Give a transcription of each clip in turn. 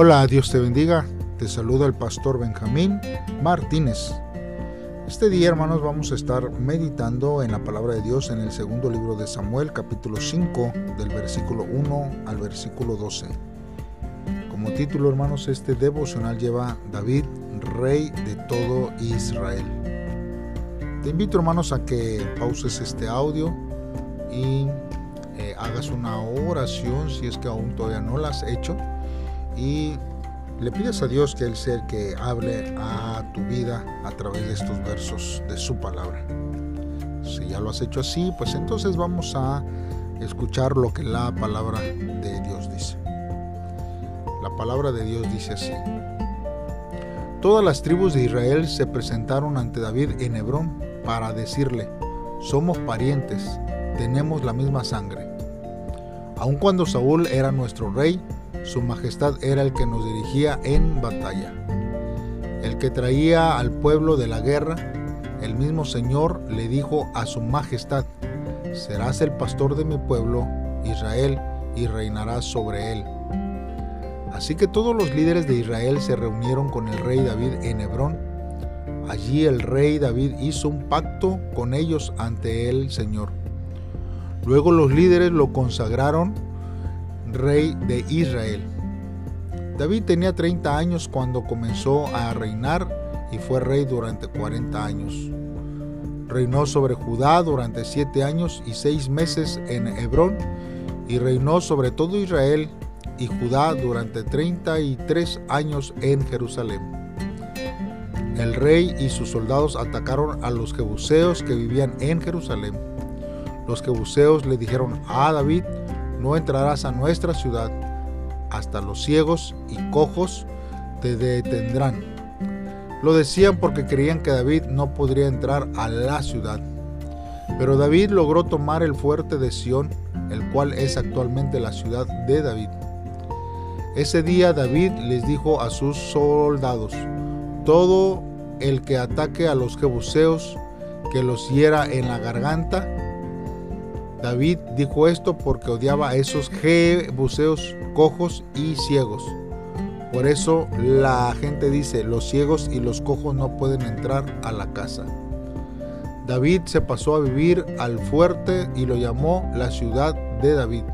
Hola, Dios te bendiga. Te saluda el pastor Benjamín Martínez. Este día, hermanos, vamos a estar meditando en la palabra de Dios en el segundo libro de Samuel, capítulo 5, del versículo 1 al versículo 12. Como título, hermanos, este devocional lleva David, rey de todo Israel. Te invito, hermanos, a que pauses este audio y eh, hagas una oración si es que aún todavía no la has hecho y le pides a Dios que Él sea el que hable a tu vida a través de estos versos de su palabra. Si ya lo has hecho así, pues entonces vamos a escuchar lo que la palabra de Dios dice. La palabra de Dios dice así. Todas las tribus de Israel se presentaron ante David en Hebrón para decirle, somos parientes, tenemos la misma sangre. Aun cuando Saúl era nuestro rey, su majestad era el que nos dirigía en batalla, el que traía al pueblo de la guerra. El mismo Señor le dijo a su majestad, serás el pastor de mi pueblo, Israel, y reinarás sobre él. Así que todos los líderes de Israel se reunieron con el rey David en Hebrón. Allí el rey David hizo un pacto con ellos ante el Señor. Luego los líderes lo consagraron rey de Israel. David tenía 30 años cuando comenzó a reinar y fue rey durante 40 años. Reinó sobre Judá durante 7 años y 6 meses en Hebrón y reinó sobre todo Israel y Judá durante 33 años en Jerusalén. El rey y sus soldados atacaron a los jebuseos que vivían en Jerusalén. Los jebuseos le dijeron a David, no entrarás a nuestra ciudad, hasta los ciegos y cojos te detendrán. Lo decían porque creían que David no podría entrar a la ciudad. Pero David logró tomar el fuerte de Sión, el cual es actualmente la ciudad de David. Ese día David les dijo a sus soldados, todo el que ataque a los jebuseos, que los hiera en la garganta, David dijo esto porque odiaba a esos jebuseos cojos y ciegos. Por eso la gente dice, los ciegos y los cojos no pueden entrar a la casa. David se pasó a vivir al fuerte y lo llamó la ciudad de David.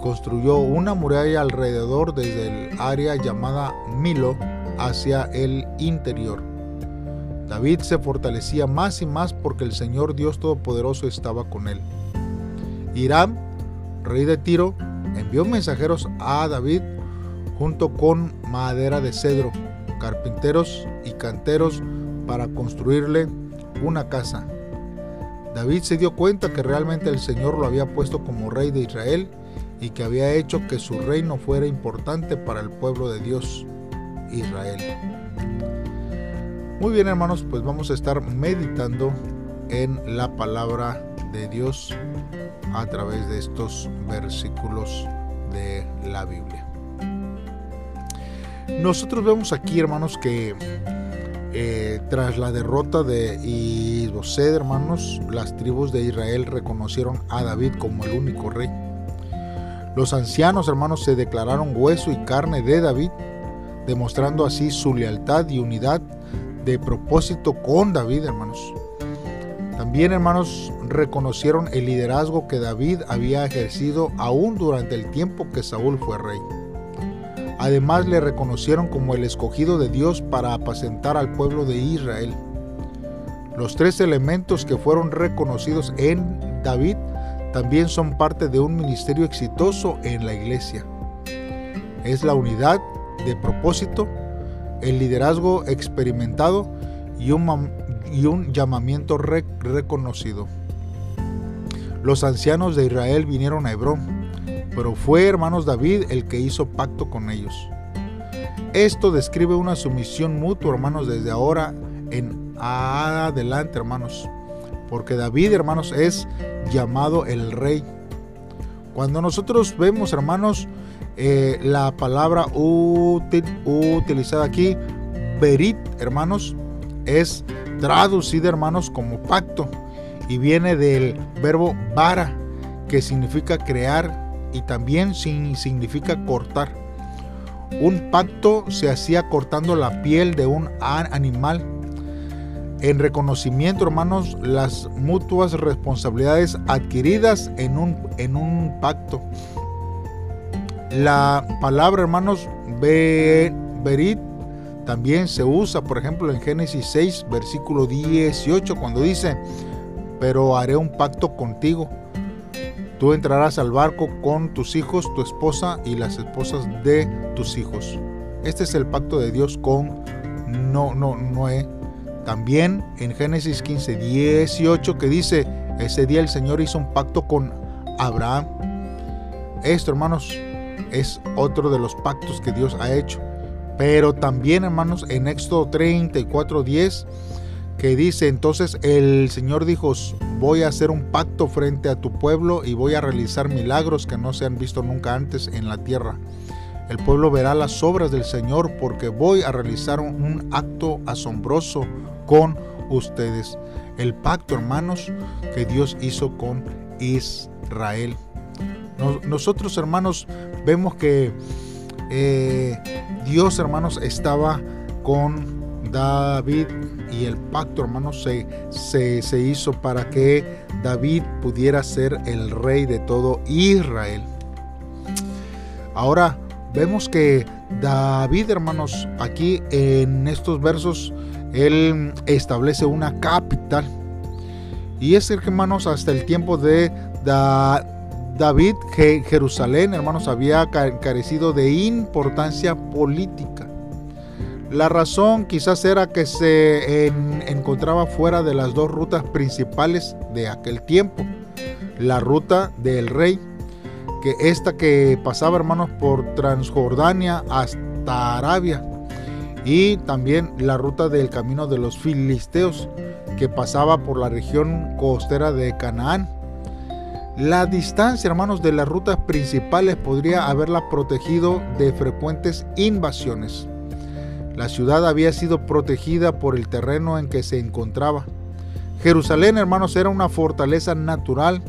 Construyó una muralla alrededor desde el área llamada Milo hacia el interior. David se fortalecía más y más porque el Señor Dios Todopoderoso estaba con él. Hiram, rey de Tiro, envió mensajeros a David junto con madera de cedro, carpinteros y canteros para construirle una casa. David se dio cuenta que realmente el Señor lo había puesto como rey de Israel y que había hecho que su reino fuera importante para el pueblo de Dios, Israel. Muy bien hermanos, pues vamos a estar meditando en la palabra de Dios a través de estos versículos de la Biblia. Nosotros vemos aquí, hermanos, que eh, tras la derrota de Isbosed, hermanos, las tribus de Israel reconocieron a David como el único rey. Los ancianos, hermanos, se declararon hueso y carne de David, demostrando así su lealtad y unidad de propósito con David, hermanos. También, hermanos, reconocieron el liderazgo que David había ejercido aún durante el tiempo que Saúl fue rey. Además, le reconocieron como el escogido de Dios para apacentar al pueblo de Israel. Los tres elementos que fueron reconocidos en David también son parte de un ministerio exitoso en la iglesia. Es la unidad de propósito, el liderazgo experimentado y un, llamamiento reconocido. Los ancianos de Israel vinieron a Hebrón, pero fue hermanos David el que hizo pacto con ellos. Esto describe una sumisión mutua, hermanos, desde ahora en adelante, hermanos. Porque David, hermanos, es llamado el rey. Cuando nosotros vemos, hermanos, eh, la palabra utilizada aquí, berit, hermanos, es traducida, hermanos, como pacto y viene del verbo vara, que significa crear y también significa cortar. un pacto se hacía cortando la piel de un animal. En reconocimiento, hermanos, las mutuas responsabilidades adquiridas en un, en un pacto. La palabra, hermanos, verit también se usa, por ejemplo, en Génesis 6, versículo 18, cuando dice, pero haré un pacto contigo. Tú entrarás al barco con tus hijos, tu esposa y las esposas de tus hijos. Este es el pacto de Dios con no, no, Noé. También en Génesis 15, 18 que dice, ese día el Señor hizo un pacto con Abraham. Esto, hermanos, es otro de los pactos que Dios ha hecho. Pero también, hermanos, en Éxodo 34, 10, que dice, entonces el Señor dijo, voy a hacer un pacto frente a tu pueblo y voy a realizar milagros que no se han visto nunca antes en la tierra. El pueblo verá las obras del Señor porque voy a realizar un, acto asombroso con ustedes. El pacto, hermanos, que Dios hizo con Israel. nosotros, hermanos, vemos que eh, Dios, hermanos, estaba con David y el pacto, hermanos, se, se, hizo para que David pudiera ser el rey de todo Israel. Ahora vemos que David, hermanos, aquí en estos versos, él establece una capital. Y es, hermanos, hasta el tiempo de David, Jerusalén, hermanos, había carecido de importancia política. La razón quizás era que se encontraba fuera de las dos rutas principales de aquel tiempo. La ruta del rey, que esta que pasaba, hermanos, por Transjordania hasta Arabia. Y también la ruta del camino de los filisteos, que pasaba por la región costera de Canaán. La distancia, hermanos, de las rutas principales podría haberla protegido de frecuentes invasiones. La ciudad había sido protegida por el terreno en que se encontraba. Jerusalén, hermanos, era una fortaleza natural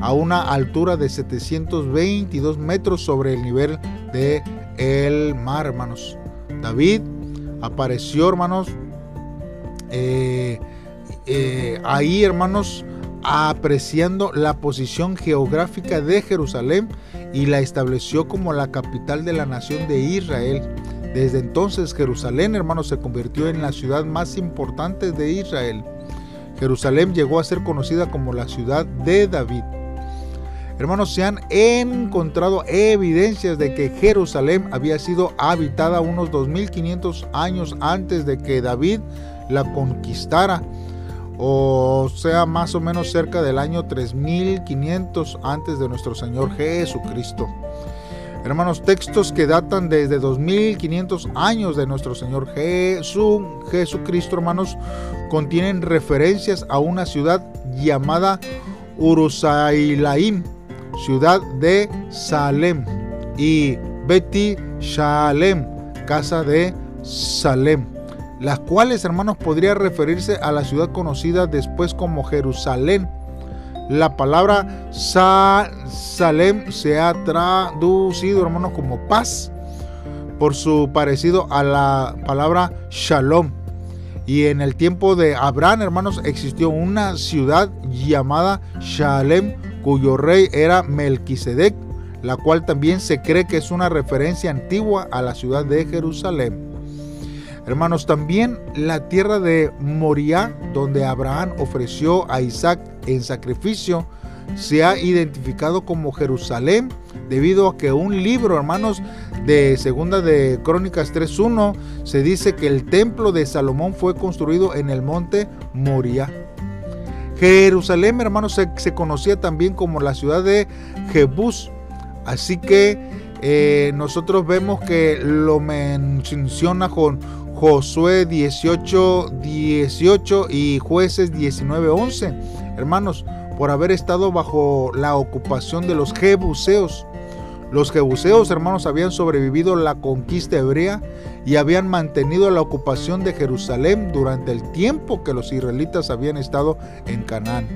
a una altura de 722 metros sobre el nivel del el mar, hermanos. David apareció, hermanos, eh, eh, ahí, hermanos, apreciando la posición geográfica de Jerusalén y la estableció como la capital de la nación de Israel. Desde entonces Jerusalén, hermanos, se convirtió en la ciudad más importante de Israel. Jerusalén llegó a ser conocida como la ciudad de David. Hermanos, se han encontrado evidencias de que Jerusalén había sido habitada unos 2500 años antes de que David la conquistara o sea, más o menos cerca del año 3500 antes de nuestro Señor Jesucristo. Hermanos, textos que datan desde 2500 años de nuestro Señor Jesús, Jesucristo, hermanos, contienen referencias a una ciudad llamada Urusailaim, ciudad de Salem, y Beti Shalem, casa de Salem las cuales, hermanos, podría referirse a la ciudad conocida después como Jerusalén. La palabra Salem se ha traducido, hermanos, como paz, por su parecido a la palabra Shalom. Y en el tiempo de Abraham, hermanos, existió una ciudad llamada Shalem, cuyo rey era Melquisedec, la cual también se cree que es una referencia antigua a la ciudad de Jerusalén. Hermanos, también la tierra de Moriah, donde Abraham ofreció a Isaac en sacrificio, se ha identificado como Jerusalén debido a que un libro, hermanos, de Segunda de Crónicas 3.1 se dice que el templo de Salomón fue construido en el monte Moriah. Jerusalén, hermanos, se, conocía también como la ciudad de Jebús. Así que eh, nosotros vemos que lo menciona con Josué 18, 18 y jueces 19, 11. Hermanos, por haber estado bajo la ocupación de los jebuseos. Los jebuseos, hermanos, habían sobrevivido la conquista hebrea y habían mantenido la ocupación de Jerusalén durante el tiempo que los israelitas habían estado en Canaán.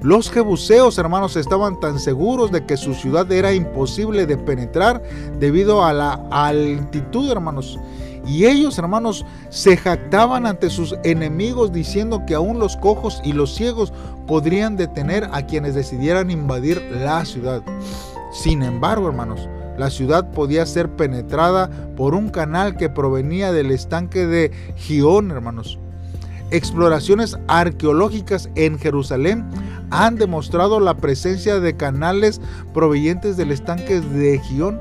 Los jebuseos, hermanos, estaban tan seguros de que su ciudad era imposible de penetrar debido a la altitud, hermanos. Y ellos, hermanos, se jactaban ante sus enemigos diciendo que aún los cojos y los ciegos podrían detener a quienes decidieran invadir la ciudad. Sin embargo, hermanos, la ciudad podía ser penetrada por un canal que provenía del estanque de Gión, hermanos. Exploraciones arqueológicas en Jerusalén han demostrado la presencia de canales provenientes del estanque de Gión.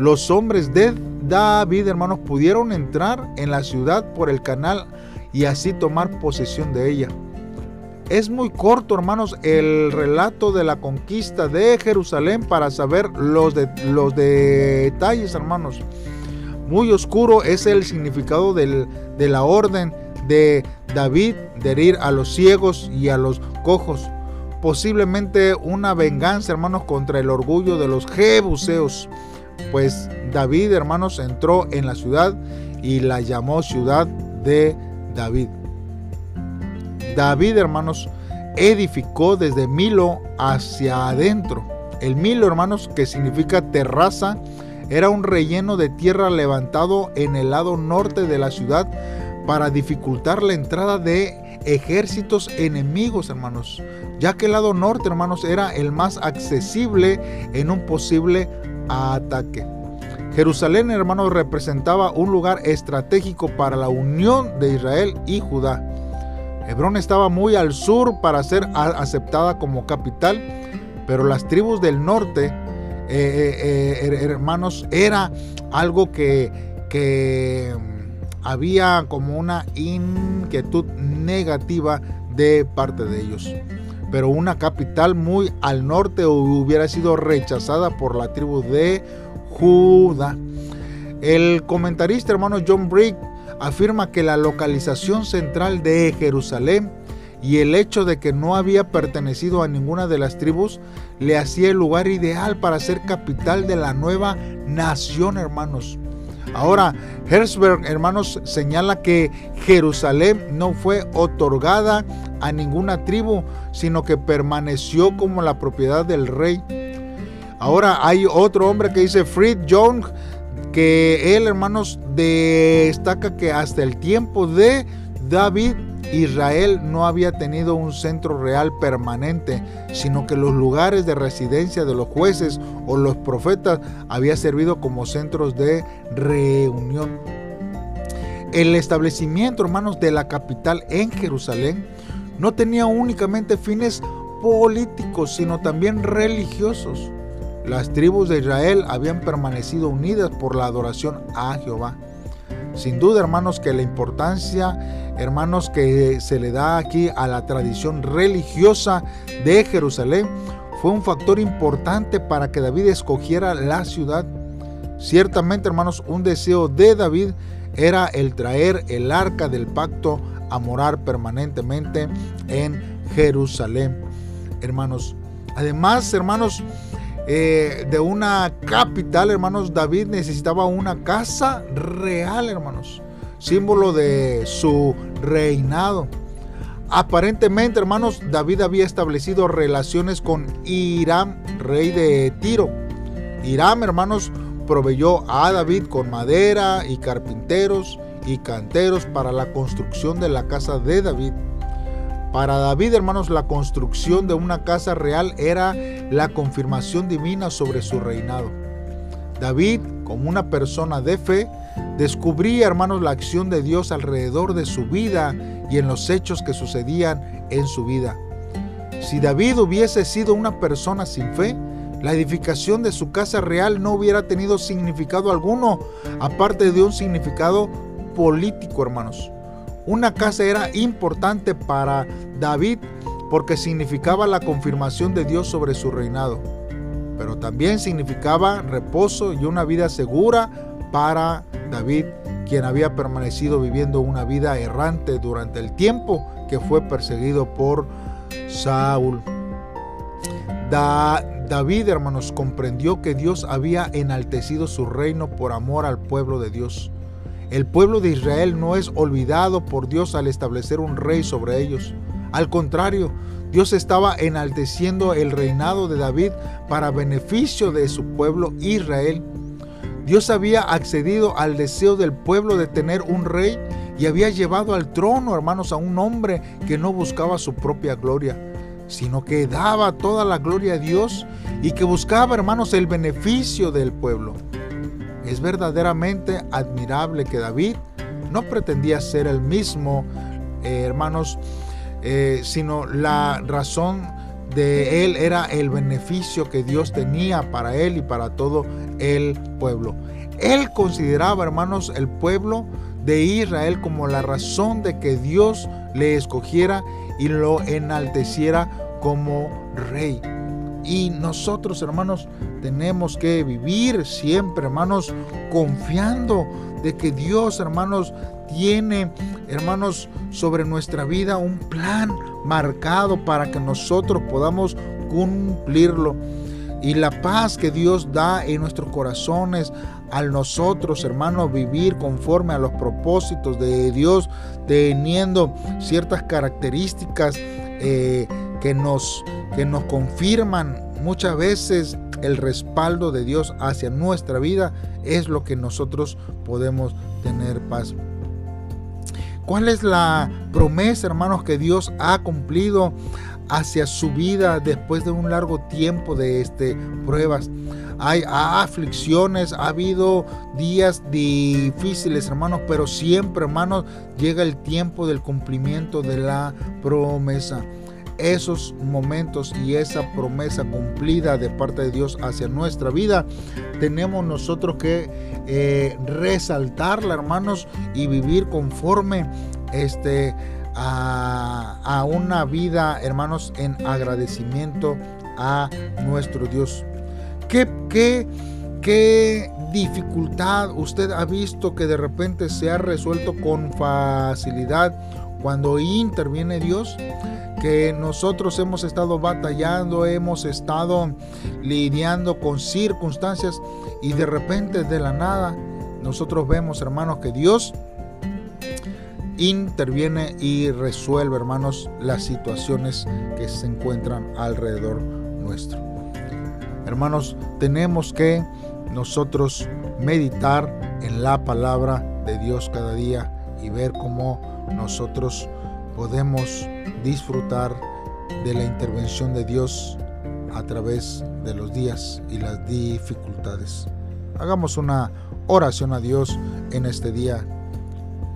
Los hombres de David, hermanos, pudieron entrar en la ciudad por el canal y así tomar posesión de ella. Es muy corto, hermanos, el relato de la conquista de Jerusalén para saber los, de, los detalles, hermanos. Muy oscuro es el significado de la orden de David de herir a los ciegos y a los cojos. Posiblemente una venganza, hermanos, contra el orgullo de los jebuseos. Pues David, hermanos, entró en la ciudad y la llamó ciudad de David. David, hermanos, edificó desde Milo hacia adentro. El Milo, hermanos, que significa terraza, era un relleno de tierra levantado en el lado norte de la ciudad para dificultar la entrada de ejércitos enemigos, hermanos, ya que el lado norte, hermanos, era el más accesible en un posible ataque. Jerusalén, hermanos, representaba un lugar estratégico para la unión de Israel y Judá. Hebrón estaba muy al sur para ser aceptada como capital, pero las tribus del norte, eh, eh, eh, hermanos, era algo que, que había como una inquietud negativa de parte de ellos. Pero una capital muy al norte hubiera sido rechazada por la tribu de Judá. El comentarista hermano John Brick afirma que la localización central de Jerusalén y el hecho de que no había pertenecido a ninguna de las tribus le hacía el lugar ideal para ser capital de la nueva nación, hermanos. Ahora, Herzberg, hermanos, señala que Jerusalén no fue otorgada a ninguna tribu, sino que permaneció como la propiedad del rey. Ahora hay otro hombre que dice Fritz Young, que él, hermanos, destaca que hasta el tiempo de David Israel no había tenido un centro real permanente, sino que los lugares de residencia de los jueces o los profetas había servido como centros de reunión. El establecimiento, hermanos, de la capital en Jerusalén no tenía únicamente fines políticos, sino también religiosos. Las tribus de Israel habían permanecido unidas por la adoración a Jehová. Sin duda, hermanos, que la importancia, hermanos, que se le da aquí a la tradición religiosa de Jerusalén fue un factor importante para que David escogiera la ciudad. Ciertamente, hermanos, un deseo de David era el traer el arca del pacto a morar permanentemente en Jerusalén. Hermanos, además, hermanos, eh, de una capital, hermanos, David necesitaba una casa real, hermanos, símbolo de su reinado. Aparentemente, hermanos, David había establecido relaciones con Hiram, rey de Tiro. Hiram, hermanos, proveyó a David con madera y carpinteros y canteros para la construcción de la casa de David. Para David, hermanos, la construcción de una casa real era la confirmación divina sobre su reinado. David, como una persona de fe, descubría, hermanos, la acción de Dios alrededor de su vida y en los hechos que sucedían en su vida. Si David hubiese sido una persona sin fe, la edificación de su casa real no hubiera tenido significado alguno, aparte de un significado político, hermanos. Una casa era importante para David porque significaba la confirmación de Dios sobre su reinado, pero también significaba reposo y una vida segura para David, quien había permanecido viviendo una vida errante durante el tiempo que fue perseguido por Saúl. David, hermanos, comprendió que Dios había enaltecido su reino por amor al pueblo de Dios. El pueblo de Israel no es olvidado por Dios al establecer un rey sobre ellos. Al contrario, Dios estaba enalteciendo el reinado de David para beneficio de su pueblo Israel. Dios había accedido al deseo del pueblo de tener un rey y había llevado al trono, hermanos, a un hombre que no buscaba su propia gloria, sino que daba toda la gloria a Dios y que buscaba, hermanos, el beneficio del pueblo. Es verdaderamente admirable que David no pretendía ser el mismo, eh, hermanos, eh, sino la razón de él era el beneficio que Dios tenía para él y para todo el pueblo. Él consideraba, hermanos, el pueblo de Israel como la razón de que Dios le escogiera y lo enalteciera como rey. Y nosotros, hermanos, tenemos que vivir siempre, hermanos, confiando de que Dios, hermanos, tiene, hermanos, sobre nuestra vida un plan marcado para que nosotros podamos cumplirlo. Y la paz que Dios da en nuestros corazones al nosotros, hermanos, vivir conforme a los propósitos de Dios, teniendo ciertas características eh, que, nos, que nos confirman muchas veces el respaldo de Dios hacia nuestra vida, es lo que nosotros podemos tener paz. ¿Cuál es la promesa, hermanos, que Dios ha cumplido hacia su vida después de un largo tiempo de este, pruebas? Hay aflicciones, ha habido días difíciles, hermanos, pero siempre, hermanos, llega el tiempo del cumplimiento de la promesa esos momentos y esa promesa cumplida de parte de Dios hacia nuestra vida, tenemos nosotros que eh, resaltarla, hermanos, y vivir conforme este, a, una vida, hermanos, en agradecimiento a nuestro Dios. ¿Qué, qué, qué dificultad usted ha visto que de repente se ha resuelto con facilidad cuando interviene Dios? Que nosotros hemos estado batallando, hemos estado lidiando con circunstancias y de repente de la nada nosotros vemos, hermanos, que Dios interviene y resuelve, hermanos, las situaciones que se encuentran alrededor nuestro. Hermanos, tenemos que nosotros meditar en la palabra de Dios cada día y ver cómo nosotros podemos disfrutar de la intervención de Dios a través de los días y las dificultades. Hagamos una oración a Dios en este día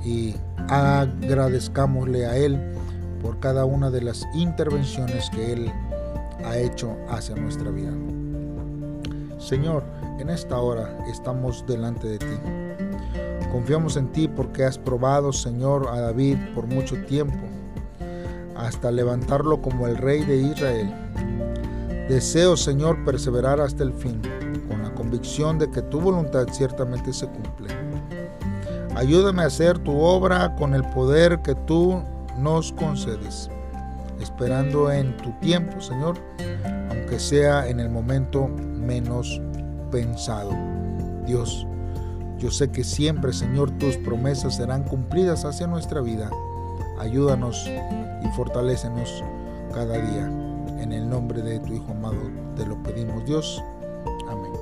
y agradezcámosle a Él por cada una de las intervenciones que Él ha hecho hacia nuestra vida. Señor, en esta hora estamos delante de ti. Confiamos en ti porque has probado, Señor, a David por mucho tiempo hasta levantarlo como el rey de Israel. Deseo, Señor, perseverar hasta el fin, con la convicción de que tu voluntad ciertamente se cumple. Ayúdame a hacer tu obra con el poder que tú nos concedes, esperando en tu tiempo, Señor, aunque sea en el momento menos pensado. Dios, yo sé que siempre, Señor, tus promesas serán cumplidas hacia nuestra vida. Ayúdanos y fortalécenos cada día. En el nombre de tu Hijo amado te lo pedimos Dios. Amén.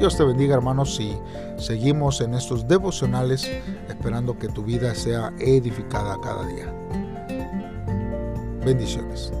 Dios te bendiga hermanos y seguimos en estos devocionales esperando que tu vida sea edificada cada día. Bendiciones.